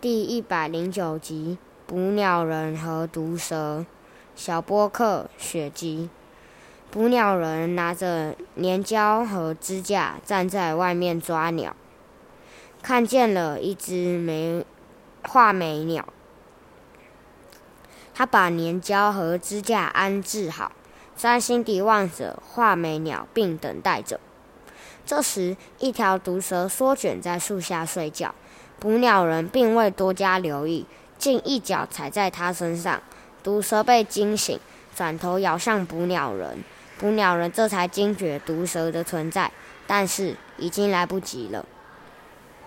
第一百零九集：捕鸟人和毒蛇。小波克雪姬。捕鸟人拿着粘胶和支架站在外面抓鸟，看见了一只美画眉鸟。他把粘胶和支架安置好，专心地望着画眉鸟，并等待着。这时，一条毒蛇缩卷在树下睡觉。捕鸟人并未多加留意，竟一脚踩在他身上。毒蛇被惊醒，转头咬向捕鸟人。捕鸟人这才惊觉毒蛇的存在，但是已经来不及了。